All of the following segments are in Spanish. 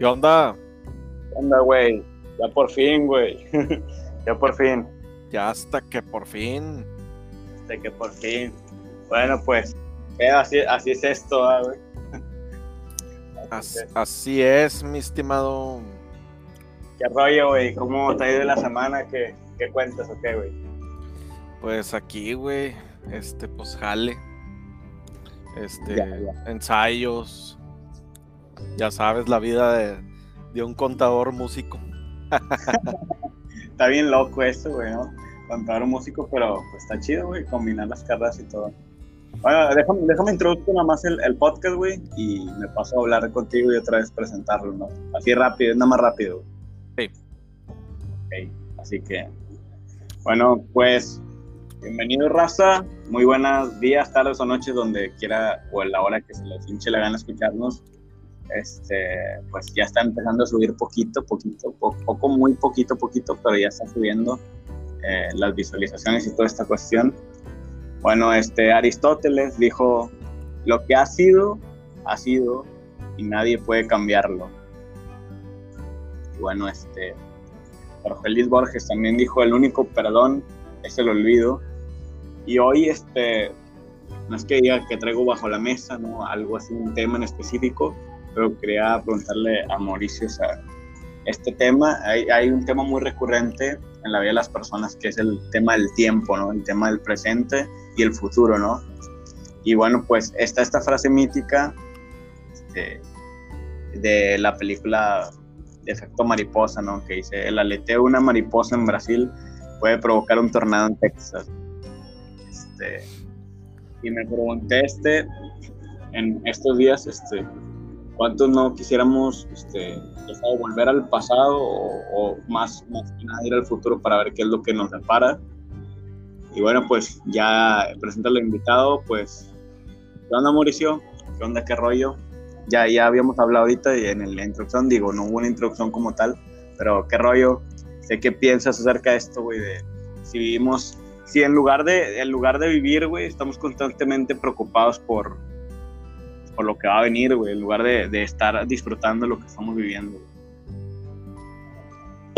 ¿Qué onda? ¿Qué onda, güey? Ya por fin, güey. ya por fin. Ya hasta que por fin. Hasta que por fin. Bueno, pues, así, así es esto, ah, güey. Así, así, es, mi estimado. ¿Qué rollo, güey? ¿Cómo te ha ido la semana? ¿Qué, qué cuentas o qué, güey? Pues aquí, güey, este, pues jale. Este, ensayos. Ya sabes, la vida de, un contador músico. está bien loco esto, güey, ¿no? Contador músico, pero pues está chido, güey, combinar las carreras y todo. Bueno, déjame, déjame introducir nada más el, podcast, güey, y me paso a hablar contigo y otra vez presentarlo, ¿no? Así rápido, nada más rápido. Sí. Ok, así que, bueno, pues Bienvenido, raza. Muy buenos días, tardes o noches, donde quiera o a la hora que se les hinche la gana escucharnos. Este, pues ya está empezando a subir poquito, poquito, poco, muy poquito, poquito, pero ya está subiendo eh, las visualizaciones y toda esta cuestión. Bueno, este Aristóteles dijo, lo que ha sido, ha sido y nadie puede cambiarlo. Bueno, este, Luis Borges también dijo, el único perdón es el olvido y hoy, este, no es que diga que traigo bajo la mesa, ¿no? Algo así, un tema en específico, pero quería preguntarle a Mauricio, o este tema, hay, hay, un tema muy recurrente en la vida de las personas que es el tema del tiempo, ¿no? El tema del presente y el futuro, ¿no? Y bueno, pues está esta frase mítica de la película de efecto mariposa, ¿no? Que dice, el aleteo de una mariposa en Brasil puede provocar un tornado en Texas. Este, y me pregunté este, en estos días, este, ¿cuántos no quisiéramos este, volver al pasado o, más, más que nada ir al futuro para ver qué es lo que nos depara? Y bueno, pues ya presenta al invitado, pues, ¿qué onda Mauricio? ¿Qué onda, qué rollo? Ya, ya habíamos hablado ahorita y en la introducción, digo, no hubo una introducción como tal, pero qué rollo, sé qué piensas acerca de esto, güey, de si vivimos si en lugar de, en lugar de vivir, güey, estamos constantemente preocupados por, por lo que va a venir, güey, en lugar de, estar disfrutando lo que estamos viviendo.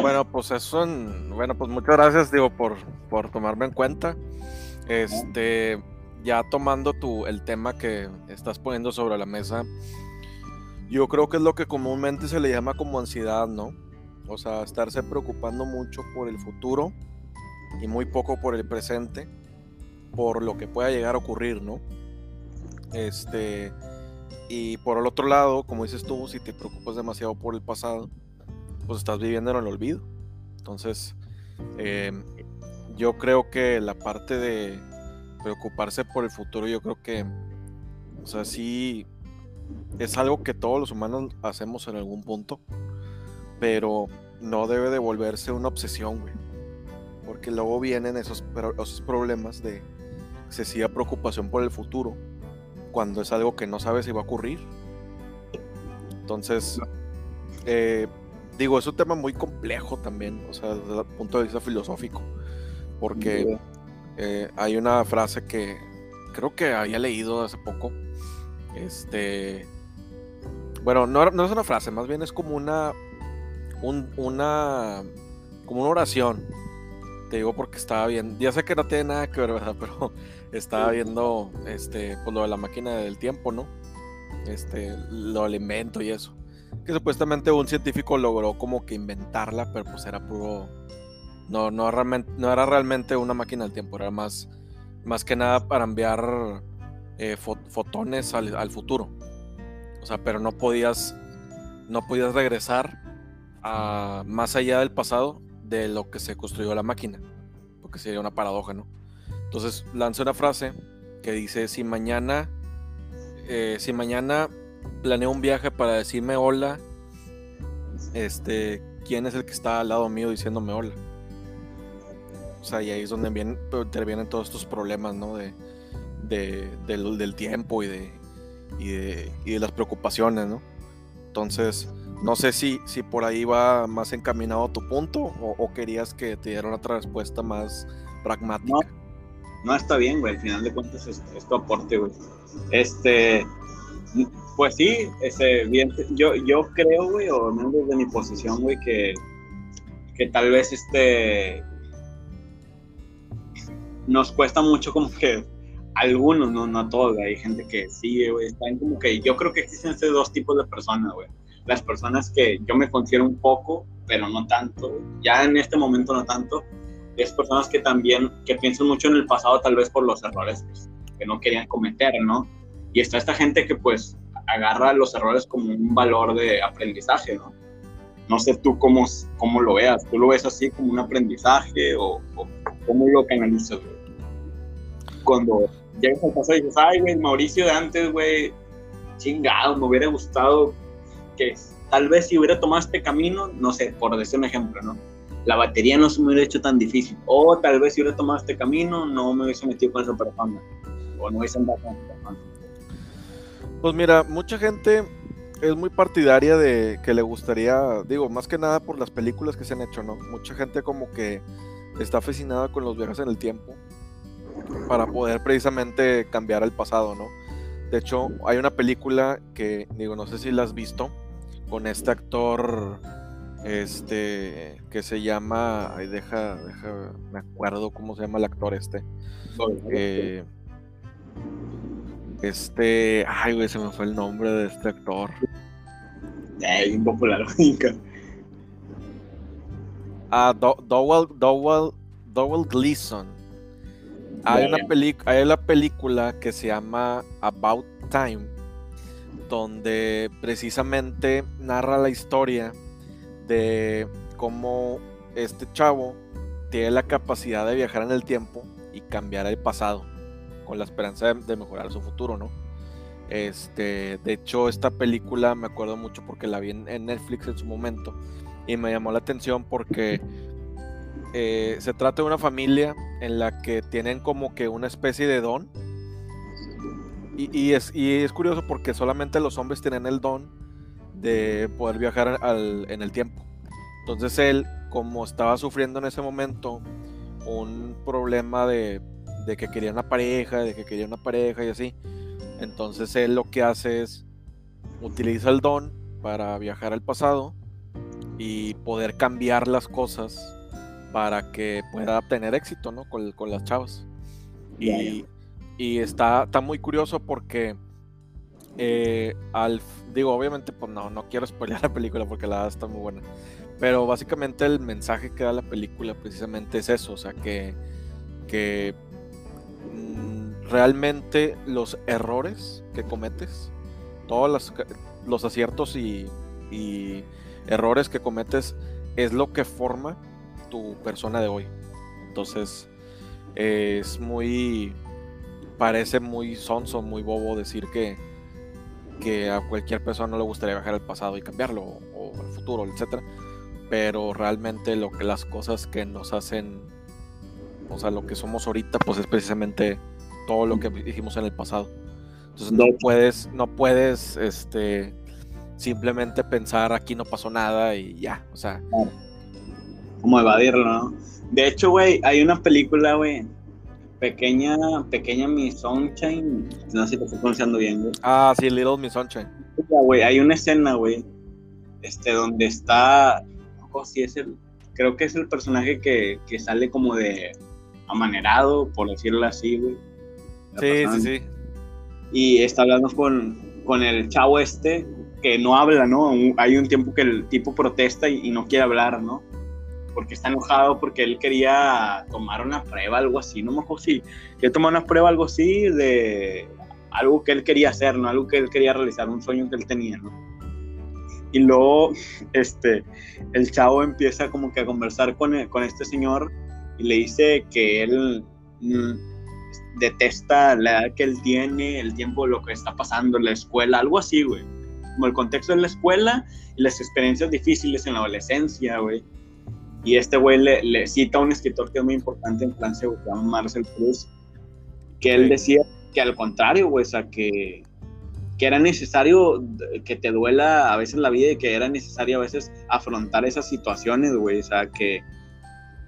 Bueno, pues eso, bueno, pues muchas gracias, digo, por, por tomarme en cuenta. Este, ya tomando tu, el tema que estás poniendo sobre la mesa, yo creo que es lo que comúnmente se le llama como ansiedad, ¿no? O sea, estarse preocupando mucho por el futuro y muy poco por el presente, por lo que pueda llegar a ocurrir, ¿no? Este, y por el otro lado, como dices tú, si te preocupas demasiado por el pasado, pues estás viviendo en el olvido. Entonces, em, yo creo que la parte de preocuparse por el futuro, yo creo que, o sea, sí, es algo que todos los humanos hacemos en algún punto, pero no debe de volverse una obsesión, güey porque luego vienen esos, esos problemas de excesiva preocupación por el futuro, cuando es algo que no sabes si va a ocurrir. Entonces, eh, digo, es un tema muy complejo también, o sea, desde el punto de vista filosófico, porque eh, hay una frase que creo que había leído hace poco, este, bueno, no, no es una frase, más bien es como una, una, como una oración te digo porque estaba viendo, ya sé que no tiene nada que ver, ¿verdad? Pero estaba viendo este, pues lo de la máquina del tiempo, ¿no? Este, lo del invento y eso. Que supuestamente un científico logró como que inventarla, pero pues era puro. No, no, realmente, no era realmente una máquina del tiempo, era más, más que nada para enviar eh, fotones al, futuro. O sea, pero no podías, no podías regresar a, más allá del pasado de lo que se construyó la máquina, porque sería una paradoja, ¿no? Entonces lanza una frase que dice, si mañana, eh, si mañana planeo un viaje para decirme hola, este, ¿quién es el que está al lado mío diciéndome hola? O sea, y ahí es donde vienen, intervienen todos estos problemas, ¿no? De, del, tiempo y de, y de, y de las preocupaciones, ¿no? Entonces, no sé si, si por ahí va más encaminado tu punto o, querías que te diera otra respuesta más pragmática. No, está bien, güey. Al final de cuentas es, tu aporte, güey. Este, Pues sí, ese, bien, yo, yo creo, güey, o menos desde mi posición, güey, que, que tal vez este nos cuesta mucho como que algunos, no, no todos, hay gente que sigue, güey, están como que yo creo que existen estos dos tipos de personas, güey. Las personas que yo me considero un poco, pero no tanto, ya en este momento no tanto, es personas que también, que piensan mucho en el pasado tal vez por los errores pues, que no querían cometer, ¿no? Y está esta gente que pues agarra los errores como un valor de aprendizaje, ¿no? No sé tú cómo, cómo lo veas, ¿tú lo ves así como un aprendizaje o, cómo lo canalizas, güey? Cuando llegas al pasado y dices, ay, güey, Mauricio de antes, güey, chingado, me hubiera gustado que tal vez si hubiera tomado este camino, no sé, por decir un ejemplo, ¿no? La batería no se me hubiera hecho tan difícil. O tal vez si hubiera tomado este camino, no me hubiese metido con esa persona. O no hubiese andado con persona. Pues mira, mucha gente es muy partidaria de que le gustaría, digo, más que nada por las películas que se han hecho, ¿no? Mucha gente como que está fascinada con los viajes en el tiempo para poder precisamente cambiar el pasado, ¿no? De hecho, hay una película que, digo, no sé si la has visto, con este actor, este, que se llama, ay, deja, deja, me acuerdo cómo se llama el actor este. Eh, este, ay, güey, se me fue el nombre de este actor. Ay, un popular. ah, Dowell, Dowell, Dowell Gleason. Hay una, hay una película que se llama About Time, donde precisamente narra la historia de cómo este chavo tiene la capacidad de viajar en el tiempo y cambiar el pasado con la esperanza de, mejorar su futuro, ¿no? Este, de hecho, esta película me acuerdo mucho porque la vi en, Netflix en su momento y me llamó la atención porque eh, se trata de una familia en la que tienen como que una especie de don. Y, es, es, curioso porque solamente los hombres tienen el don de poder viajar en el tiempo. Entonces él, como estaba sufriendo en ese momento un problema de de que quería una pareja, de que quería una pareja y así. Entonces él lo que hace es utiliza el don para viajar al pasado y poder cambiar las cosas para que pueda tener éxito, ¿no? Con, las chavas. Y, está, está, muy curioso porque eh, al digo, obviamente, pues no, no quiero spoilear la película porque la está muy buena. Pero básicamente el mensaje que da la película precisamente es eso, o sea que, que realmente los errores que cometes, todos los, aciertos y, errores que cometes es lo que forma tu persona de hoy. Entonces, es muy, parece muy sonso, muy bobo decir que, que a cualquier persona no le gustaría viajar al pasado y cambiarlo, o, al futuro, etc. Pero realmente lo que las cosas que nos hacen, o sea, lo que somos ahorita, pues es precisamente todo lo que dijimos en el pasado. Entonces no puedes, no puedes, este, simplemente pensar aquí no pasó nada y ya, o sea. Como evadirlo, ¿no? De hecho, güey, hay una película, güey, pequeña, pequeña Miss Sunshine, no sé si te estoy pronunciando bien, güey. Ah, sí, Little Miss Sunshine. Güey, hay una escena, güey, este, donde está, no si es el, creo que es el personaje que, que sale como de amanerado, por decirlo así, güey Sí, sí, sí. Y está hablando con, con el chavo este que no habla, ¿no? Hay un tiempo que el tipo protesta y, no quiere hablar, ¿no? Porque está enojado porque él quería tomar una prueba, algo así, no me acuerdo si quería tomar una prueba, algo así, de algo que él quería hacer, ¿no? Algo que él quería realizar, un sueño que él tenía, ¿no? Y luego, este, el chavo empieza como que a conversar con, con este señor y le dice que él mm, detesta la edad que él tiene, el tiempo, lo que está pasando en la escuela, algo así, güey. Como el contexto de la escuela y las experiencias difíciles en la adolescencia, güey. Y este güey le, cita a un escritor que es muy importante en Francia, que se llama Marcel Proust, que él decía que al contrario, güey, o sea, que, que era necesario que te duela a veces la vida y que era necesario a veces afrontar esas situaciones, güey, o sea, que,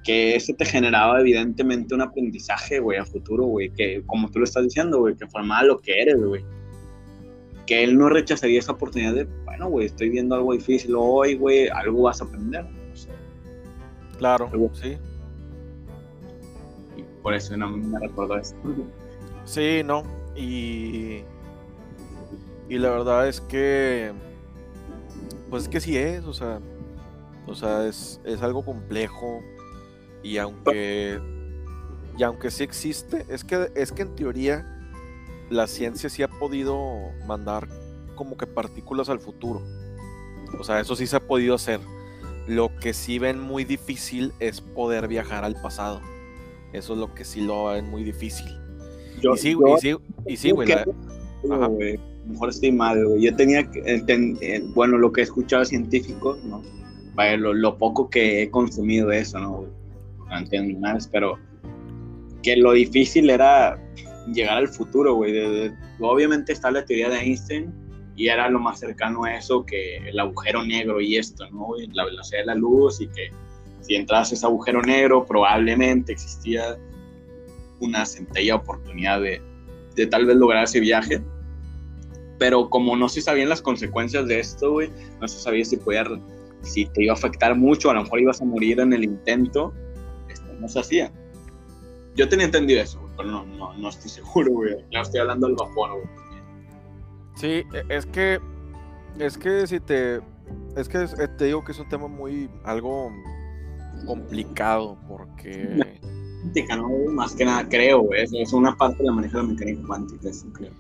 que eso te generaba evidentemente un aprendizaje, güey, a futuro, güey, que como tú lo estás diciendo, güey, que formaba lo que eres, güey. que él no rechazaría esa oportunidad de, bueno, güey, estoy viendo algo difícil hoy, güey, algo vas a aprender. Claro, sí. Y por eso no me recuerdo eso. Sí, no. Y, y la verdad es que, pues es que sí es, o sea, o sea, es, es algo complejo y aunque, y aunque sí existe, es que, es que en teoría la ciencia sí ha podido mandar como que partículas al futuro. O sea, eso sí se ha podido hacer. Lo que sí ven muy difícil es poder viajar al pasado. Eso es lo que sí lo ven muy difícil. y sí, y sí, y sí, güey. Mejor estoy mal, güey. Yo tenía que, eh, bueno, lo que he escuchado científicos, ¿no? Vaya, lo, poco que he consumido de eso, ¿no? Ante animales, pero que lo difícil era llegar al futuro, güey. Obviamente está la teoría de Einstein y era lo más cercano a eso que el agujero negro y esto, ¿no? La velocidad de la luz y que si entras a ese agujero negro probablemente existía una centella oportunidad de, de tal vez lograr ese viaje. Pero como no se sabían las consecuencias de esto, güey, no se sabía si podía, si te iba a afectar mucho, a lo mejor ibas a morir en el intento, esto no se hacía. Yo tenía entendido eso, pero no, no, no estoy seguro, güey. Ya estoy hablando del vapor, güey. Sí, e, es que, es que si te, es que eh, te digo que es un tema muy, algo complicado, porque... Más que nada creo, güey. Es una parte de la manejo de la mecánica cuántica, eso creo.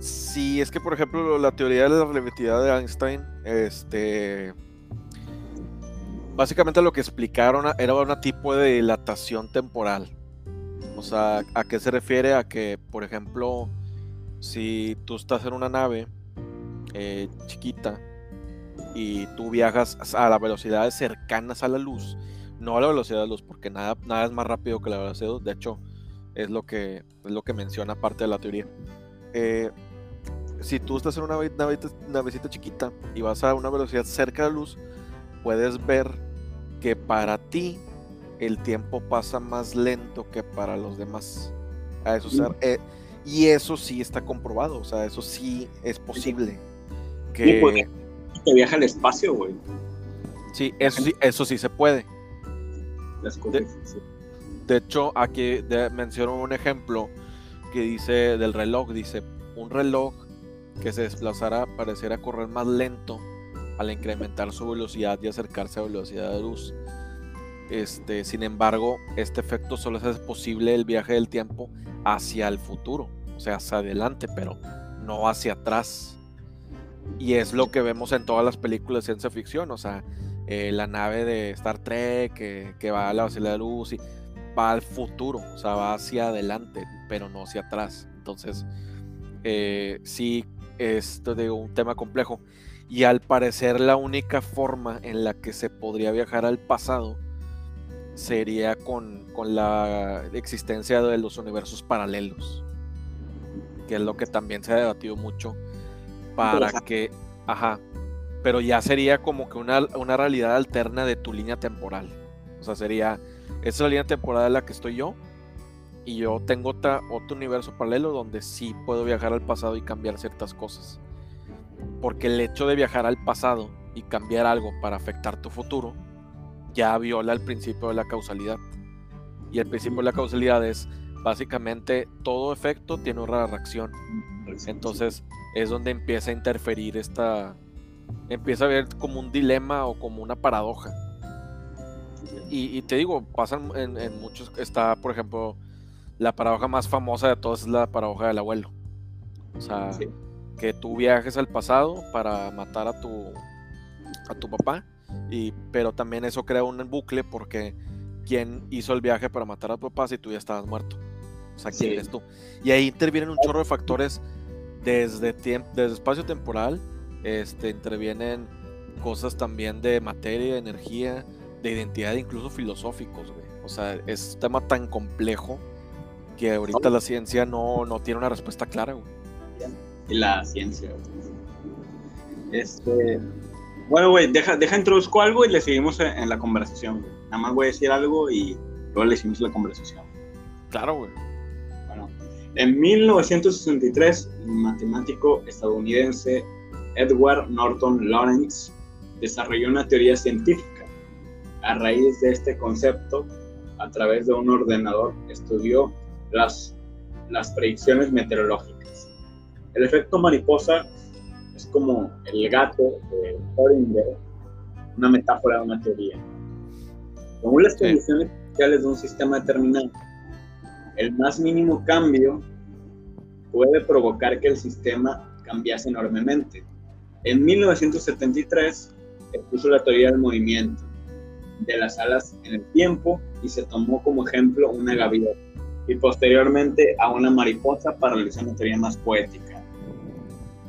Sí, es que por ejemplo la teoría de la relatividad de Einstein, este, básicamente lo que explicaron era un tipo de dilatación temporal. O sea, ¿a qué se refiere? A que, por ejemplo, si tú estás en una nave eh, chiquita y tú viajas a las velocidades cercanas a la luz, no a la velocidad de la luz, porque nada, nada es más rápido que la velocidad de luz, de hecho, es lo que, es lo que menciona parte de la teoría. Eh, si tú estás en una navecita chiquita y vas a una velocidad cerca de la luz, puedes ver que para ti el tiempo pasa más lento que para los demás. A eso, eh, y eso sí está comprobado, o sea, eso sí es posible. Que, pues, que viaja al espacio, güey. Sí, eso sí, eso sí se puede. De, hecho, aquí menciono un ejemplo que dice del reloj, dice, un reloj que se desplazara pareciera correr más lento al incrementar su velocidad y acercarse a velocidad de luz. Este, sin embargo, este efecto solo hace posible el viaje del tiempo hacia el futuro, o sea, hacia adelante, pero no hacia atrás. Y es lo que vemos en todas las películas de ciencia ficción, o sea, eh, la nave de Star Trek que, va a la velocidad de luz y va al futuro, o sea, va hacia adelante, pero no hacia atrás. Entonces, eh, sí, de un tema complejo. Y al parecer la única forma en la que se podría viajar al pasado sería con, la existencia de los universos paralelos, que es lo que también se ha debatido mucho para que, ajá, pero ya sería como que una, una realidad alterna de tu línea temporal. O sea, sería, esa es la línea temporal en la que estoy yo, y yo tengo otra, otro universo paralelo donde sí puedo viajar al pasado y cambiar ciertas cosas. Porque el hecho de viajar al pasado y cambiar algo para afectar tu futuro, ya viola el principio de la causalidad. Y el principio de la causalidad es básicamente todo efecto tiene una reacción. Entonces es donde empieza a interferir esta, empieza a ver como un dilema o como una paradoja. Y, te digo, pasan en, muchos, está por ejemplo, la paradoja más famosa de todas es la paradoja del abuelo. O sea, que tú viajes al pasado para matar a tu, a tu papá y, pero también eso crea un bucle porque ¿quién hizo el viaje para matar a tu papá si tú ya estabas muerto? O sea, ¿quién eres tú? Y ahí intervienen un chorro de factores desde, desde espacio temporal, este, intervienen cosas también de materia, de energía, de identidad, incluso filosóficos, güey. O sea, es un tema tan complejo que ahorita la ciencia no, no tiene una respuesta clara, güey. La ciencia. Este, bueno, güey, deja, deja introduzco algo y le seguimos en, la conversación, güey. Nada más voy a decir algo y luego le seguimos la conversación. Claro, güey. En 1963, el matemático estadounidense Edward Norton Lawrence desarrolló una teoría científica. A raíz de este concepto, a través de un ordenador, estudió las, las predicciones meteorológicas. El efecto mariposa es como el gato de Schrödinger, una metáfora de una teoría. Según las condiciones iniciales de un sistema determinado, el más mínimo cambio puede provocar que el sistema cambiase enormemente. En 1973 expuso la teoría del movimiento de las alas en el tiempo y se tomó como ejemplo una gaviota y posteriormente a una mariposa para realizar una teoría más poética.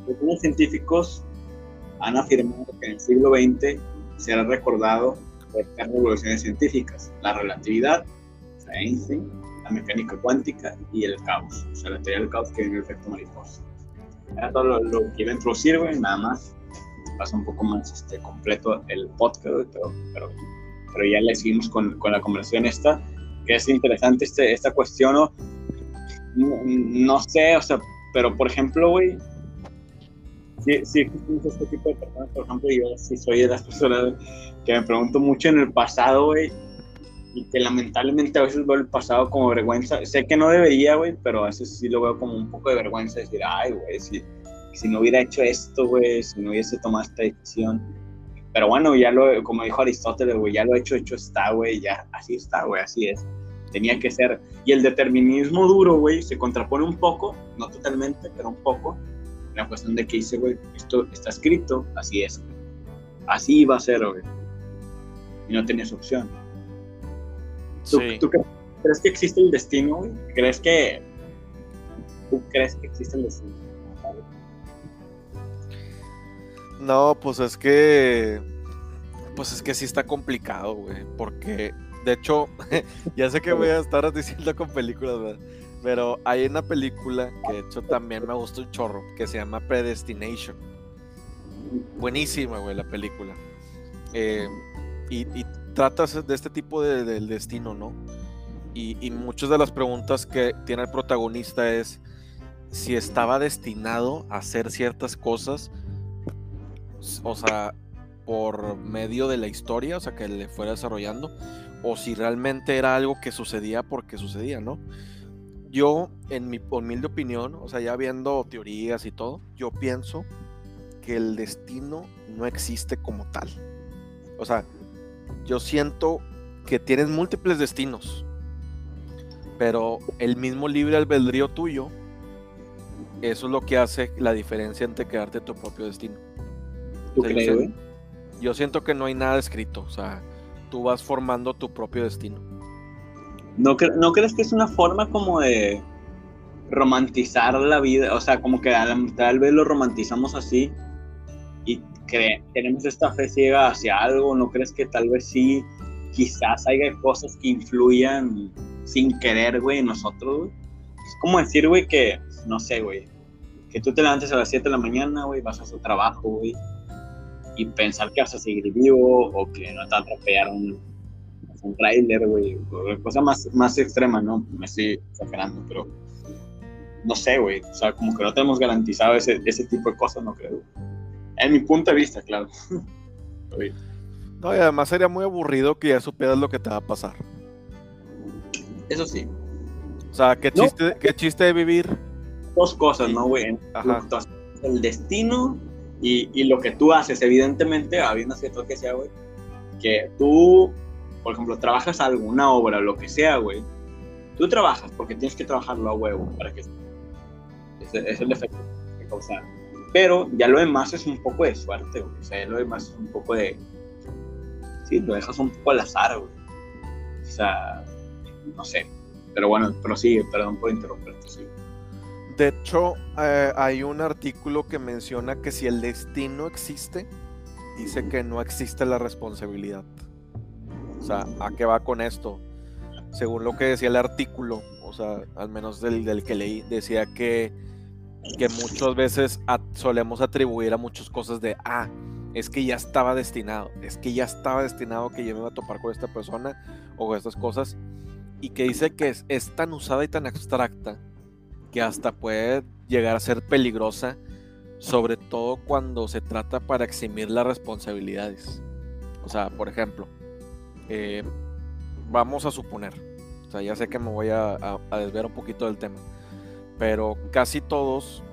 Algunos científicos han afirmado que en el siglo XX será recordado por tres revoluciones científicas, la relatividad, Einstein, la mecánica cuántica y el caos, o sea, la teoría del caos que viene el efecto mariposa. Era todo lo, lo que iba a introducir, güey, nada más. Pasa un poco más este, completo el podcast, pero, pero, pero, ya le seguimos con, con, la conversación esta, que es interesante este, esta cuestión, ¿no? No, no sé, o sea, pero por ejemplo, güey, sí, sí este tipo de personas, por ejemplo, yo sí soy de las personas que me pregunto mucho en el pasado, güey, y que lamentablemente a veces veo el pasado como vergüenza. Sé que no debería, güey, pero a veces sí lo veo como un poco de vergüenza decir, ay, güey, si, si no hubiera hecho esto, güey, si no hubiese tomado esta decisión. Pero bueno, ya lo, como dijo Aristóteles, güey, ya lo hecho, hecho está, güey, ya, así está, güey, así es. Tenía que ser. Y el determinismo duro, güey, se contrapone un poco, no totalmente, pero un poco, la cuestión de que dice, güey, esto está escrito, así es. Así va a ser, güey. Y no tenías opción. ¿Tú, sí. ¿tú crees que existe el destino, güey? ¿Crees que... ¿Tú crees que existe el destino? No, pues es que... Pues es que sí está complicado, güey. Porque, de hecho, ya sé que voy a estar diciendo con películas, ¿verdad? Pero hay una película que de hecho también me gustó un chorro, que se llama Predestination. Buenísima, güey, la película. Eh, y, y, tratas de este tipo de, del destino, ¿no? Y, y, muchas de las preguntas que tiene el protagonista es si estaba destinado a hacer ciertas cosas, o sea, por medio de la historia, o sea, que le fuera desarrollando, o si realmente era algo que sucedía porque sucedía, ¿no? Yo, en mi humilde opinión, o sea, ya viendo teorías y todo, yo pienso que el destino no existe como tal. O sea, yo siento que tienes múltiples destinos, pero el mismo libre albedrío tuyo, eso es lo que hace la diferencia entre quedarte tu propio destino. ¿Tú crees, yo siento que no hay nada escrito, o sea, tú vas formando tu propio destino. ¿No, cre ¿No crees que es una forma como de romantizar la vida? O sea, como que tal vez lo romantizamos así y tenemos esta fe ciega hacia algo, ¿no crees que tal vez sí, quizás haya cosas que influyan sin querer, güey, en nosotros, güey? Es como decir, güey, que, no sé, güey, que tú te levantes a las 7 de la mañana, güey, vas a su trabajo, güey, y pensar que vas a seguir vivo o que no te va a atropellar un, un trailer, güey, cosa más, más extrema, ¿no? Me estoy exagerando, pero no sé, güey, o sea, como que no tenemos garantizado ese, ese tipo de cosas, no creo. En mi punto de vista, claro. no, y además sería muy aburrido que ya supieras lo que te va a pasar. Eso sí. O sea, qué chiste, no. qué chiste de vivir. Dos cosas, ¿no, güey? El destino y, y, lo que tú haces, evidentemente, habiendo cierto que sea, güey, que tú, por ejemplo, trabajas alguna obra, lo que sea, güey, tú trabajas porque tienes que trabajarlo a huevo para que... Ese es el efecto que causa pero ya lo demás es un poco de suerte, güey. O sea, lo demás es un poco de. Sí, lo dejas un poco al azar, güey. O sea, no sé. Pero bueno, prosigue, perdón por interrumpirte, sí. De hecho, eh, hay un artículo que menciona que si el destino existe, dice que no existe la responsabilidad. O sea, ¿a qué va con esto? Según lo que decía el artículo, o sea, al menos del, del que leí, decía que que muchas veces solemos atribuir a muchas cosas de, ah, es que ya estaba destinado, es que ya estaba destinado que yo me iba a topar con esta persona o con estas cosas, y que dice que es, es tan usada y tan abstracta que hasta puede llegar a ser peligrosa, sobre todo cuando se trata para eximir las responsabilidades. O sea, por ejemplo, eh, vamos a suponer, o sea, ya sé que me voy a, desver un poquito del tema, pero casi todos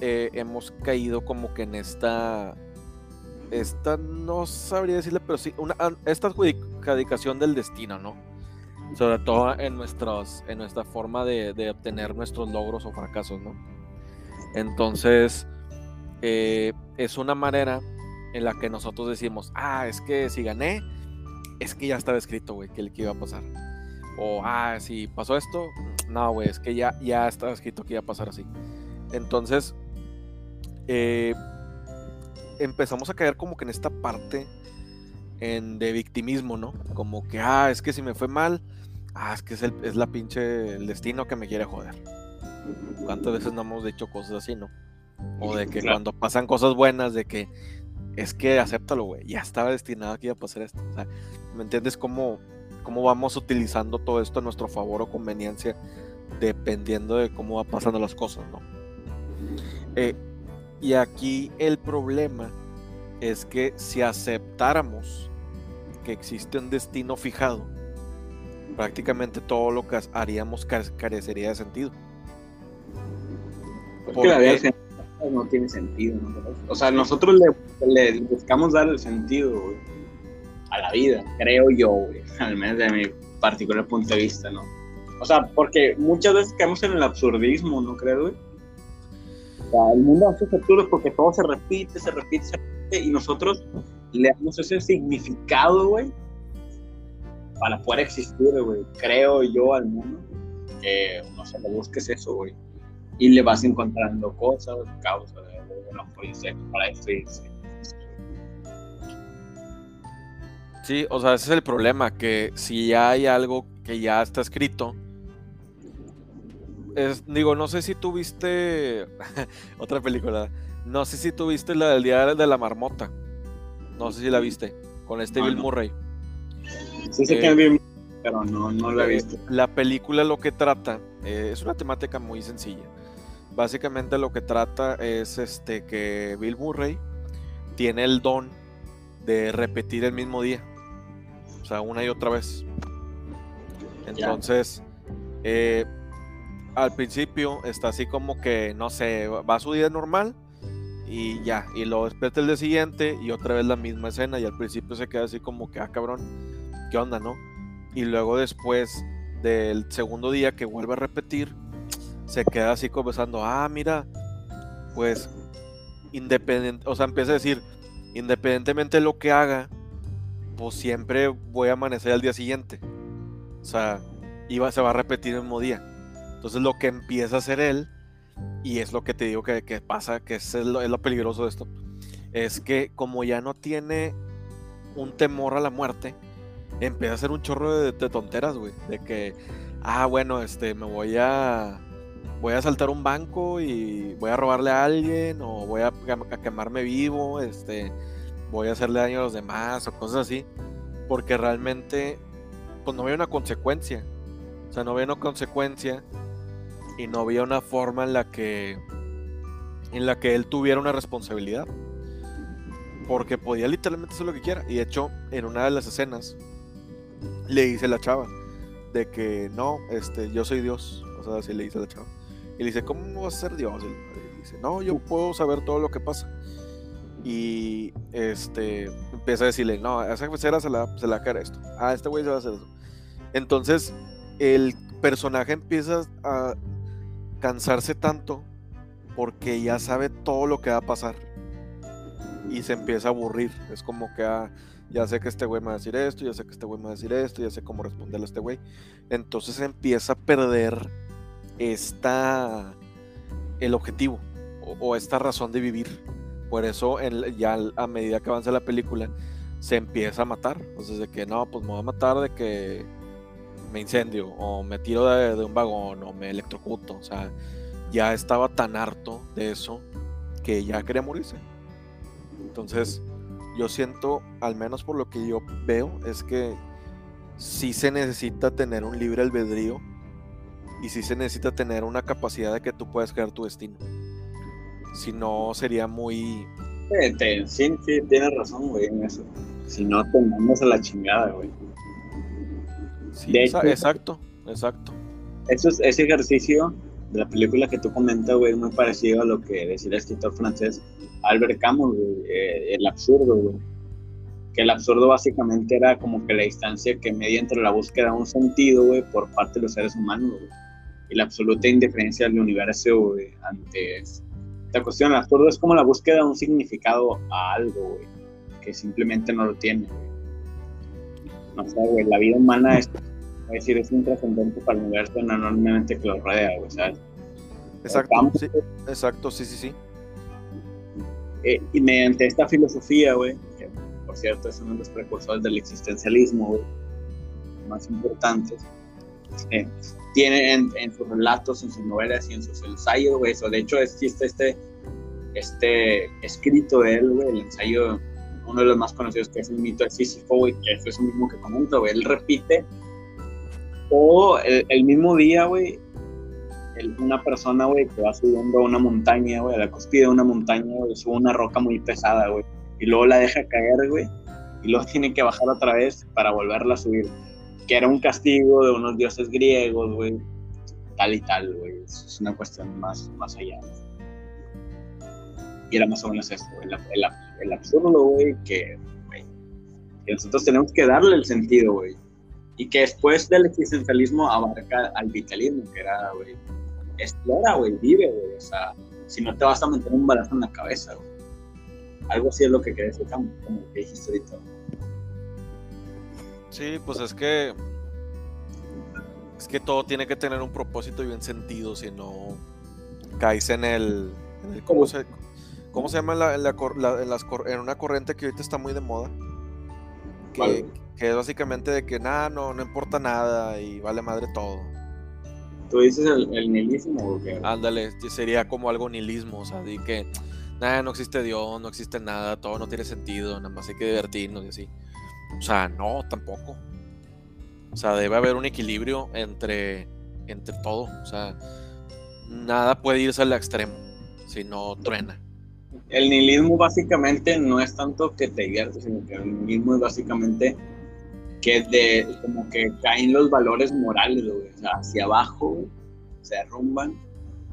eh, hemos caído como que en esta, esta, no sabría decirle, pero sí, una, esta adjudicación del destino, ¿no? Sobre todo en, nuestros, en nuestra forma de, obtener nuestros logros o fracasos, ¿no? Entonces, eh, es una manera en la que nosotros decimos, ah, es que si gané, es que ya estaba escrito, güey, que el que iba a pasar. O, ah, si pasó esto, no, güey, es que ya, ya estaba escrito que iba a pasar así. Entonces, eh, empezamos a caer como que en esta parte en, de victimismo, ¿no? Como que, ah, es que si me fue mal, ah, es que es, el, es la pinche el destino que me quiere joder. ¿Cuántas veces no hemos dicho cosas así, no? O de que cuando pasan cosas buenas, de que es que acéptalo, güey, ya estaba destinado que iba a pasar esto. O sea, ¿me entiendes cómo, cómo vamos utilizando todo esto a nuestro favor o conveniencia dependiendo de cómo va pasando las cosas, ¿no? Eh, y aquí el problema es que si aceptáramos que existe un destino fijado, prácticamente todo lo que haríamos carecería de sentido. Porque la vida no tiene sentido, O sea, nosotros le, buscamos dar el sentido a la vida, creo yo, al menos de mi particular punto de vista, ¿no? O sea, porque muchas veces caemos en el absurdismo, ¿no crees, güey? O sea, el mundo hace absurdo porque todo se repite, se repite, se repite, y nosotros le damos ese significado, güey, para poder existir, güey. Creo yo al mundo que, no sé, le busques eso, güey. Y le vas encontrando cosas, causas, no puede ser para esto y Sí, o sea, ese es el problema, que si ya hay algo que ya está escrito, es, digo, no sé si tú viste otra película, no sé si tú viste la del Día de la Marmota, no sé si la viste, con este Bill Murray. Sí sé que eh, Bill pero no, no la he eh, visto. La película lo que trata, eh, es una temática muy sencilla. Básicamente lo que trata es este que Bill Murray tiene el don de repetir el mismo día. O sea, una y otra vez. Entonces, eh, al principio está así como que, no sé, va a su día normal y ya, y lo despierta el día siguiente y otra vez la misma escena y al principio se queda así como que, ah, cabrón, ¿qué onda, no? Y luego después del segundo día que vuelve a repetir, se queda así conversando, ah, mira, pues, independiente, o sea, empieza a decir, independientemente de lo que haga, pues siempre voy a amanecer al día siguiente. O sea, se va a repetir el mismo día. Entonces lo que empieza a hacer él, y es lo que te digo que, pasa, que es lo, peligroso de esto, es que como ya no tiene un temor a la muerte, empieza a hacer un chorro de, tonteras, güey. De que, ah, bueno, este, me voy a, voy a saltar un banco y voy a robarle a alguien, o voy a quemarme vivo, este, voy a hacerle daño a los demás o cosas así, porque realmente pues no había una consecuencia. O sea, no había una consecuencia y no había una forma en la que en la que él tuviera una responsabilidad. Porque podía literalmente hacer lo que quiera. Y de hecho, en una de las escenas le dice la chava de que no, este, yo soy Dios. O sea, así le dice la chava. Y le dice, ¿cómo vas a ser Dios? Y dice, no, yo puedo saber todo lo que pasa y este empieza a decirle, no, a esa cera se la, se la cara esto, a este güey se va a hacer eso. Entonces el personaje empieza a cansarse tanto porque ya sabe todo lo que va a pasar y se empieza a aburrir. Es como que ah, ya sé que este güey me va a decir esto, ya sé que este güey me va a decir esto, ya sé cómo responderle a este güey. Entonces empieza a perder esta el objetivo o esta razón de vivir por eso ya a medida que avanza la película se empieza a matar. Entonces de que no, pues me voy a matar de que me incendio o me tiro de, un vagón o me electrocuto. O sea, ya estaba tan harto de eso que ya quería morirse. Entonces yo siento, al menos por lo que yo veo, es que sí se necesita tener un libre albedrío y sí se necesita tener una capacidad de que tú puedas crear tu destino. Si no, sería muy... sí, sí, tienes razón, güey, en eso. Si no, te mandas a la chingada, güey. Sí, exacto, exacto. Eso es, ese ejercicio de la película que tú comentas, güey, es muy parecido a lo que decía el escritor francés Albert Camus, eh, el absurdo, güey. Que el absurdo básicamente era como que la distancia que media entre la búsqueda de un sentido, güey, por parte de los seres humanos, güey. Y la absoluta indiferencia del universo, güey, ante esta cuestión. El absurdo es como la búsqueda de un significado a algo, güey, que simplemente no lo tiene, güey. No sé, güey, la vida humana es, decir, es un trascendente para el universo enormemente que lo rodea, güey, ¿sabes? Exacto, sí, exacto, sí, sí, sí. Eh, y mediante esta filosofía, güey, que por cierto es uno de los precursores del existencialismo, güey, más importantes, tiene en, sus relatos, en sus novelas y en sus ensayos, güey, eso. De hecho, existe este, este escrito de él, güey, el ensayo, uno de los más conocidos, que es el mito de Sísifo, güey, que es eso mismo que comento, güey. Él repite o el mismo día, güey, una persona, güey, que va subiendo a una montaña, güey, a la cúspide de una montaña, güey, sube una roca muy pesada, güey, y luego la deja caer, güey, y luego tiene que bajar otra vez para volverla a subir, que era un castigo de unos dioses griegos, güey, tal y tal, güey, es una cuestión más, más allá. Y era más o menos eso, el, el, el absurdo, güey, que, que nosotros tenemos que darle el sentido, güey. Y que después del existencialismo abarca al vitalismo, que era, güey, explora, güey, vive, güey. O sea, si no te vas a meter un balazo en la cabeza, güey. Algo así es lo que querés como que dijiste ahorita. Sí, pues es que. Es que todo tiene que tener un propósito y un sentido, si no caes en el. ¿cómo, se, ¿Cómo se llama en, la, en, las, en una corriente que ahorita está muy de moda? Que, que es básicamente de que nada, no, no importa nada y vale madre todo. ¿Tú dices el, nihilismo o qué? Ándale, sería como algo nihilismo, o sea, de que nada, no existe Dios, no existe nada, todo no tiene sentido, nada más hay que divertirnos y así. O sea, no, tampoco. O sea, debe haber un equilibrio entre, entre todo. O sea, nada puede irse al extremo, si no truena. El nihilismo básicamente no es tanto que te diviertes, sino que el nihilismo es básicamente que de como que caen los valores morales, güey, o sea, hacia abajo, se derrumban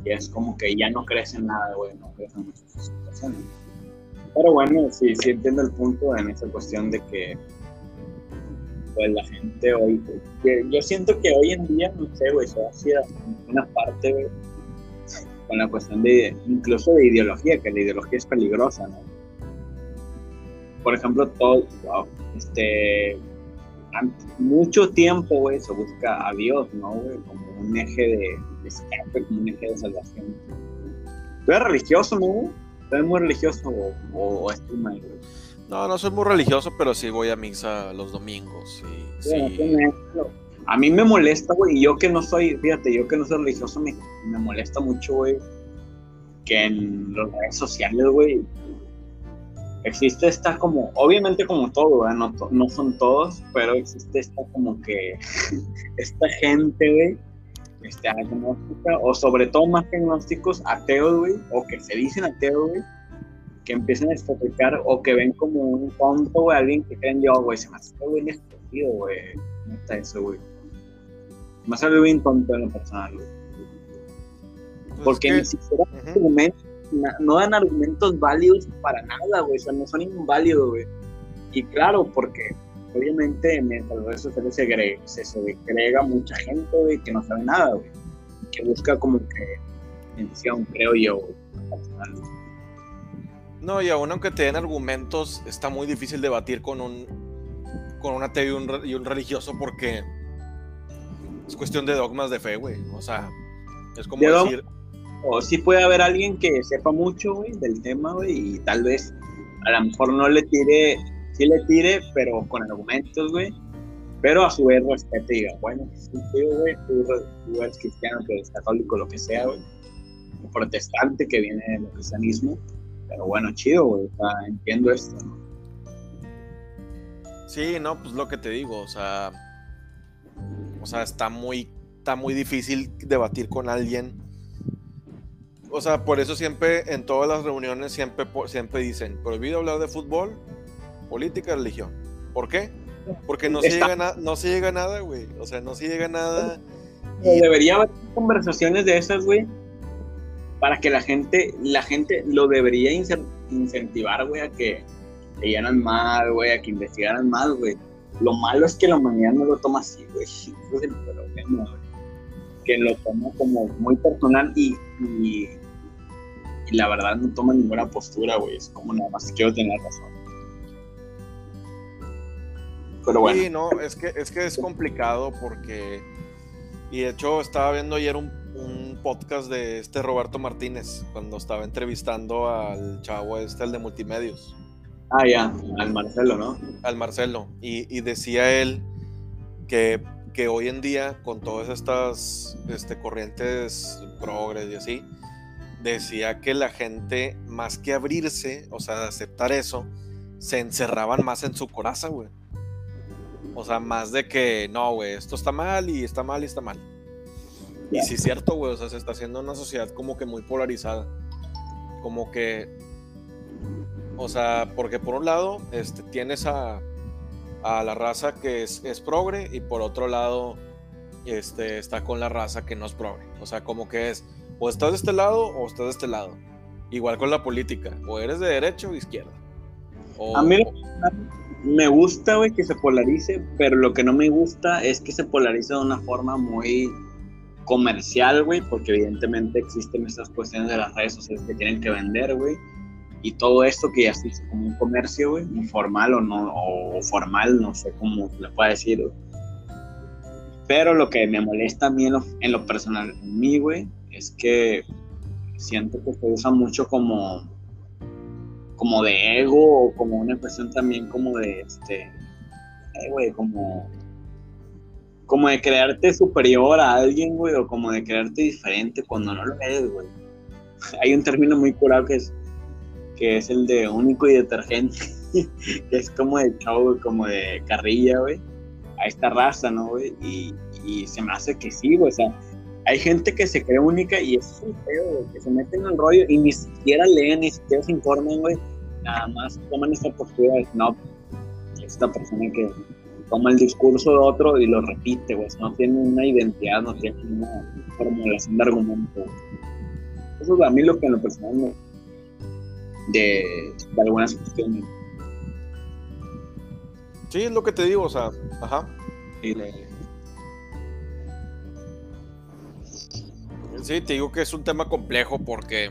y es como que ya no crecen nada, güey, no crecen muchas situaciones. Pero bueno, sí, sí entiendo el punto en esa cuestión de que pues la gente hoy, yo siento que hoy en día, no sé, güey, se hacia una parte, con la cuestión de, incluso de ideología, que la ideología es peligrosa, ¿no? Por ejemplo, todo, este, mucho tiempo, güey, se busca a Dios, ¿no, güey? Como un eje de, escape, como un eje de salvación. ¿Tú eres religioso, no, ¿Tú eres muy religioso o, o, mal, güey? No, no soy muy religioso, pero sí voy a misa los domingos. Y, sí. A mí me molesta, güey, yo que no soy, fíjate, yo que no soy religioso, me, me molesta mucho, güey, que en las redes sociales, güey, existe esta como, obviamente como todo, no, no, son todos, pero existe esta como que, esta gente, güey, este, agnóstica, o sobre todo más que agnósticos, ateos, güey, o que se dicen ateos, güey, que empiezan a despotricar o que ven como un tonto, güey, alguien que creen Dios, güey, se me hace güey estúpido, güey, no está eso, güey. Me hace bien tonto en lo personal, güey. Pues Porque ni siquiera uh no dan argumentos válidos para nada, güey, o sea, no son inválidos, güey. Y claro, porque obviamente mientras las redes sociales se, agrega, se segrega mucha gente, güey, que no sabe nada, güey, que busca como que intención, creo yo, güey, No, y aún aunque te den argumentos, está muy difícil debatir con un con un ateo y un, y un religioso porque es cuestión de dogmas de fe, güey. O sea, es como decir o sí puede haber alguien que sepa mucho, güey, del tema, güey, y tal vez a lo mejor no le tire, sí le tire, pero con argumentos, güey, pero a su vez respete y diga, bueno, sí, güey, tú, eres cristiano, tú eres católico, lo que sea, güey, protestante que viene del cristianismo, pero bueno, chido, güey, entiendo esto, ¿no? Sí, no, pues lo que te digo, o sea, o sea, está muy está muy difícil debatir con alguien. O sea, por eso siempre en todas las reuniones siempre, siempre dicen, prohibido hablar de fútbol, política, religión. ¿Por qué? Porque no se, llega no se llega a nada, güey. O sea, no se llega a nada. Y... Debería haber conversaciones de esas, güey, para que la gente, la gente lo debería incentivar, güey, a que leyeran más, güey, a que investigaran más, güey. Lo malo es que la humanidad no lo toma así, güey. es el problema, güey. Que lo toma como muy personal y, y, la verdad no toma ninguna postura, güey. Es como nada más quiero tener razón. Pero bueno. Sí, no, es que, es que es complicado porque. Y de hecho, estaba viendo ayer un podcast de este Roberto Martínez, cuando estaba entrevistando al chavo este, el de multimedios. Ah, ya, al Marcelo, ¿no? Al Marcelo. Y, decía él que, que, hoy en día, con todas estas este, corrientes progres y así, decía que la gente, más que abrirse, o sea, aceptar eso, se encerraban más en su coraza, güey. O sea, más de que, no, güey, esto está mal y está mal y está mal. Y sí es cierto, güey, o sea, se está haciendo una sociedad como que muy polarizada. Como que o sea, porque por un lado este, tienes a, la raza que es, progre y por otro lado este, está con la raza que no es progre. O sea, como que es o estás de este lado o estás de este lado. Igual con la política, o eres de derecha o de izquierda. a mí me gusta, güey, que se polarice, pero lo que no me gusta es que se polarice de una forma muy comercial, güey, porque evidentemente existen estas cuestiones de las redes sociales que tienen que vender, güey y todo esto que ya se hizo como un comercio, güey, informal o no, o formal, no sé cómo le puede decir, Pero lo que me molesta a mí en lo, personal, en mí, güey, es que siento que se usa mucho como, como de ego o como una cuestión también como de, este, güey, como, como de crearte superior a alguien, güey, o como de crearte diferente cuando no lo eres, güey. Hay un término muy curado que es que es el de único y detergente, que es como de chavo, como de carrilla, güey, a esta raza, ¿no, güey? Y, se me hace que sí, güey, o sea, hay gente que se cree única y es un feo, güey, que se meten en rollo y ni siquiera leen, ni siquiera se informan, güey, nada más toman esta postura de, no, esta persona que toma el discurso de otro y lo repite, güey, no tiene una identidad, no tiene una formulación de argumento. Eso es a mí lo que en lo personal me de, algunas cuestiones. Sí, es lo que te digo, o sea, ajá. Sí, te digo que es un tema complejo porque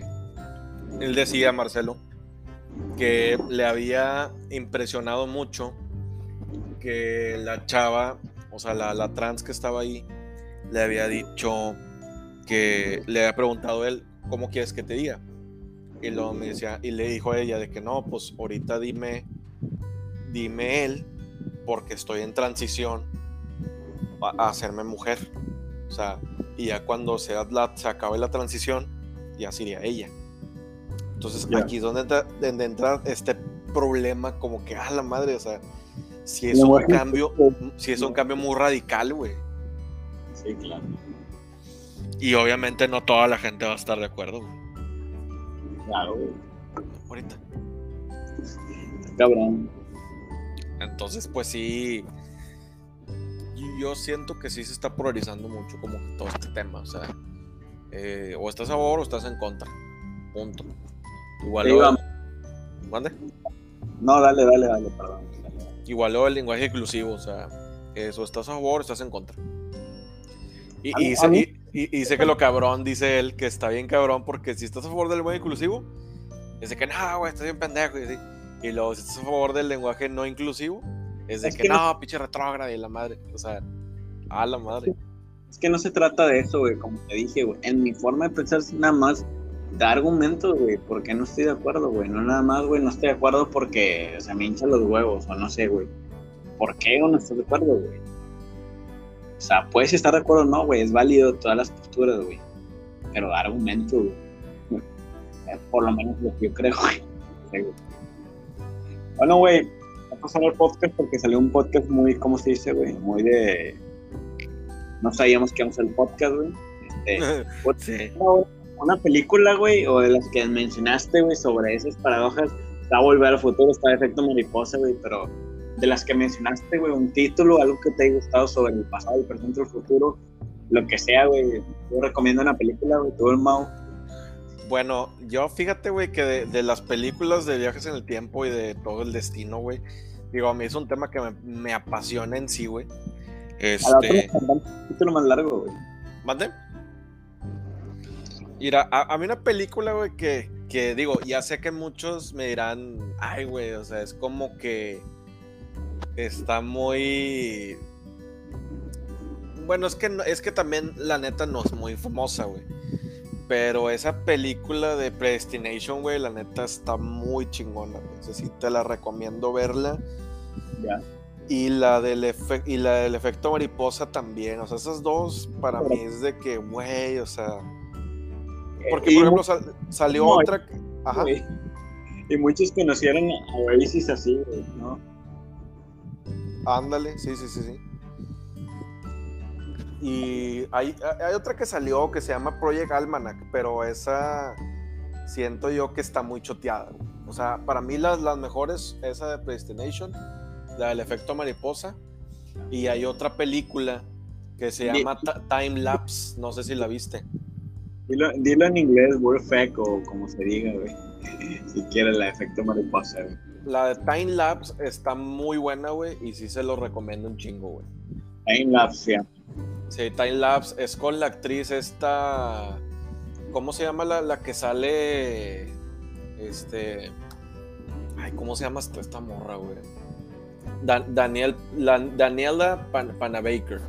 él decía, Marcelo, que le había impresionado mucho que la chava, o sea, la, la trans que estaba ahí, le había dicho que le había preguntado él, ¿cómo quieres que te diga? Y luego me decía, y le dijo a ella de que no, pues ahorita dime, dime él, porque estoy en transición a, hacerme mujer. O sea, y ya cuando se, la, se acabe la transición, ya sería ella. Entonces aquí es donde entra, este problema como que, a la madre, o sea, si es un cambio, si es un cambio muy radical, güey. Sí, claro. Y obviamente no toda la gente va a estar de acuerdo, güey. Claro, Ahorita. Cabrón. Entonces, pues sí. Yo siento que sí se está polarizando mucho como que todo este tema. O sea, eh, o estás a favor o estás en contra. Punto. Igual ¿Mande? No, dale, dale, dale, perdón. Igual el lenguaje inclusivo, o sea, eso estás a favor o estás en contra. Y, y, y, sé que lo cabrón, dice él, que está bien cabrón, porque si estás a favor del lenguaje inclusivo, es de que no, güey, estás bien pendejo. Y, y luego, si estás a favor del lenguaje no inclusivo, es de que, no, pinche retrógrado y la madre. O sea, a la madre. Es que no se trata de eso, güey, como te dije, güey. En mi forma de pensar, nada más da argumentos, güey, porque no estoy de acuerdo, güey. No nada más, güey, no estoy de acuerdo porque se me hinchan los huevos, o no sé, güey. ¿Por qué o no estoy de acuerdo, güey? O sea, puedes estar de acuerdo o no, güey, es válido todas las posturas, güey. Pero dar argumento, güey. Por lo menos lo que yo creo, güey. Bueno, güey, vamos a al podcast porque salió un podcast muy, ¿cómo se dice, güey? Muy de. no sabíamos que íbamos al podcast, güey. Este, Sí. Una película, güey, o de las que mencionaste, güey, sobre esas paradojas, está Volver al Futuro, está Efecto Mariposa, güey, pero de las que mencionaste, güey, un título, algo que te haya gustado sobre el pasado, el presente, el futuro, lo que sea, güey, yo recomiendo una película, güey, todo el Mau. Bueno, yo fíjate, güey, que de, de las películas de viajes en el tiempo y de todo el destino, güey, digo, a mí es un tema que me, me apasiona en sí, güey. A la otra Este, un título más largo, güey. ¿Mande? Mira, a, a mí una película, güey, que, que digo, ya sé que muchos me dirán, ay, güey, o sea, es como que está muy... Bueno, es que, es que también la neta no es muy famosa, güey. Pero esa película de Predestination, güey, la neta está muy chingona, güey. O sea, sí te la recomiendo verla. Ya. Y la, del efe- y la del efecto mariposa también. O sea, esas dos para mí es de que, güey, o sea. Porque, por ejemplo, sal- salió no, otra. Ajá. Y muchos conocieron a Oasis así, güey, ¿no? Ándale, sí, sí, sí, sí. Y hay, hay otra que salió que se llama Project Almanac, pero esa siento yo que está muy choteada. O sea, para mí las, las mejores, esa de Predestination, la del efecto mariposa, y hay otra película que se llama Time Lapse, no sé si la viste. Dilo, dilo en inglés, word effect o como se diga, güey. Si quieres, la efecto mariposa, güey. La de Time Lapse está muy buena, güey, y sí se lo recomiendo un chingo, güey. Time lapse, ya. Sí, Time Lapse es con la actriz esta. ¿Cómo se llama la, la que sale? Este. Ay, ¿cómo se llama esta, esta morra, güey? Da- Daniel, la- Daniela Pan- Panabaker.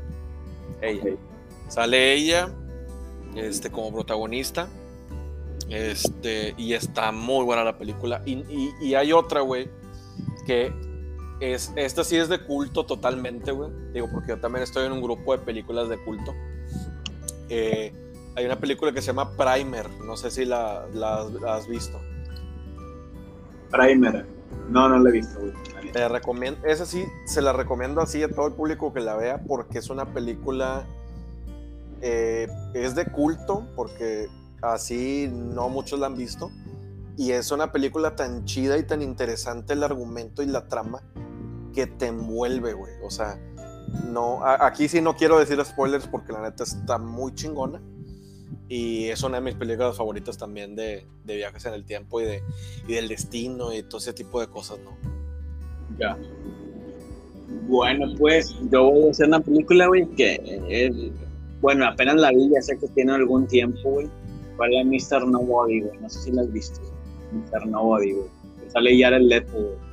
Ella. Sale ella este, como protagonista. Este, y está muy buena la película. Y, y- y hay otra, güey, que es, esta sí es de culto totalmente, güey. Digo, porque yo también estoy en un grupo de películas de culto. Eh, hay una película que se llama Primer, no sé si la, la- la has visto. Primer. No, no la he visto, güey. Te recomiendo, esa sí, se la recomiendo así a todo el público que la vea porque es una película, eh, es de culto porque así no muchos la han visto y es una película tan chida y tan interesante el argumento y la trama que te envuelve, güey. O sea, no, aquí sí no quiero decir spoilers porque la neta está muy chingona y es una de mis películas favoritas también de, de viajes en el tiempo y, de, y del destino y todo ese tipo de cosas, ¿no? Ya. Bueno, pues yo voy a hacer una película, güey, que es, bueno, apenas la vi, ya sé que tiene algún tiempo, güey. Fue la Mr. Nobody, güey. No sé si la has visto. Mr. Nobody, güey. Sale Jared Leto, güey.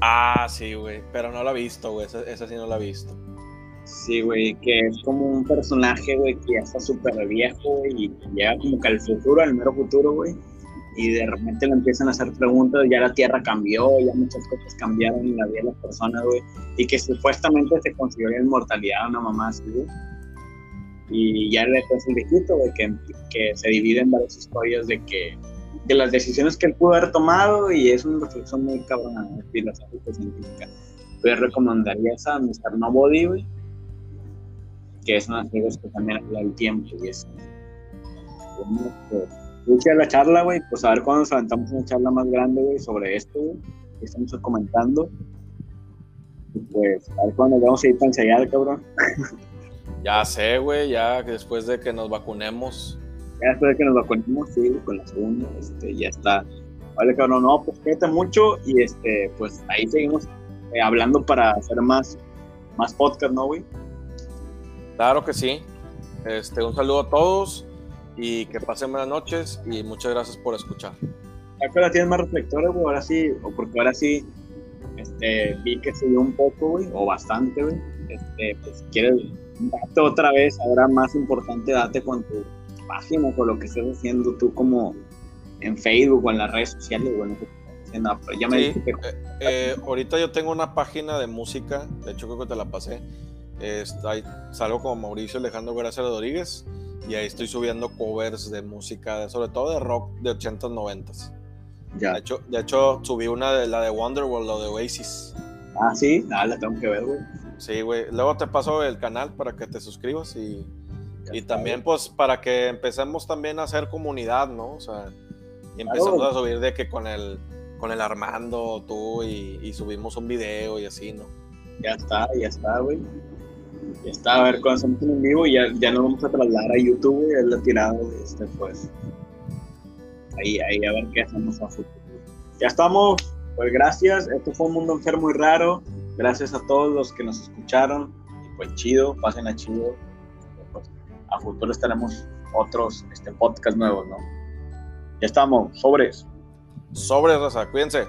Ah, sí, güey. Pero no la he visto, güey. Esa, esa sí no la he visto. Sí, güey, que es como un personaje, güey, que ya está súper viejo, güey, y llega como que al futuro, al mero futuro, güey, y de repente le empiezan a hacer preguntas, ya la Tierra cambió, ya muchas cosas cambiaron en la vida de las personas, güey, y que supuestamente se consiguió la inmortalidad, una mamá así, güey. Y ya le es el viejito, güey, que, que se divide en varias historias de que de las decisiones que él pudo haber tomado y es una reflexión muy cabrona, filosófica, científica. Yo recomendaría esa Mr. Nobody, güey que es una serie que también habla del tiempo y eso. Bueno, pues, Escucha la charla, güey, pues a ver cuándo nos aventamos una charla más grande, güey, sobre esto, güey, que estamos comentando. Y pues, a ver cuándo nos vamos a ir para ensayar, cabrón. Ya sé, güey. Ya después de que nos vacunemos. Ya después de que nos vacunemos, sí, con la segunda, este, ya está. Vale, cabrón, no, pues cuídate mucho y este, pues ahí seguimos eh, hablando para hacer más, más podcast, ¿no, güey? Claro que sí. Este, un saludo a todos y que pasen buenas noches y muchas gracias por escuchar. Ahora tienes más reflectores, güey, ahora sí, o porque ahora sí, este, vi que subió un poco, güey, o bastante, güey. Este, pues si quieres, date otra vez, ahora más importante, date con tu página, con lo que estés haciendo tú como en Facebook o en las redes sociales, güey, no estás haciendo, pero ya me Sí, que eh, eh, ahorita yo tengo una página de música, de hecho creo que te la pasé. Está, ahí salgo como Mauricio Alejandro Gracia Rodríguez y ahí estoy subiendo covers de música, sobre todo de rock de 80s, 90s. ya. De hecho, de hecho subí una de la de Wonderwall, la de Oasis. Ah, sí, ah, la tengo que ver, güey. Sí, güey. Luego te paso el canal para que te suscribas y, y también, pues, para que empecemos también a hacer comunidad, ¿no? O sea, y empezamos a subir de que con el, con el Armando, tú, y, y subimos un video y así, ¿no? Ya está, ya está, güey. Ya está, a ver, cuando estamos en vivo ya, ya nos vamos a trasladar a YouTube, es la tirada, este, pues. Ahí, ahí, a ver qué hacemos a futuro. Ya estamos, pues gracias. Esto fue un mundo enfermo y raro. Gracias a todos los que nos escucharon. Y pues chido, pasen a chido. Pues, a futuro estaremos otros este, podcast nuevos, ¿no? Ya estamos, sobres. Sobres, Raza, cuídense.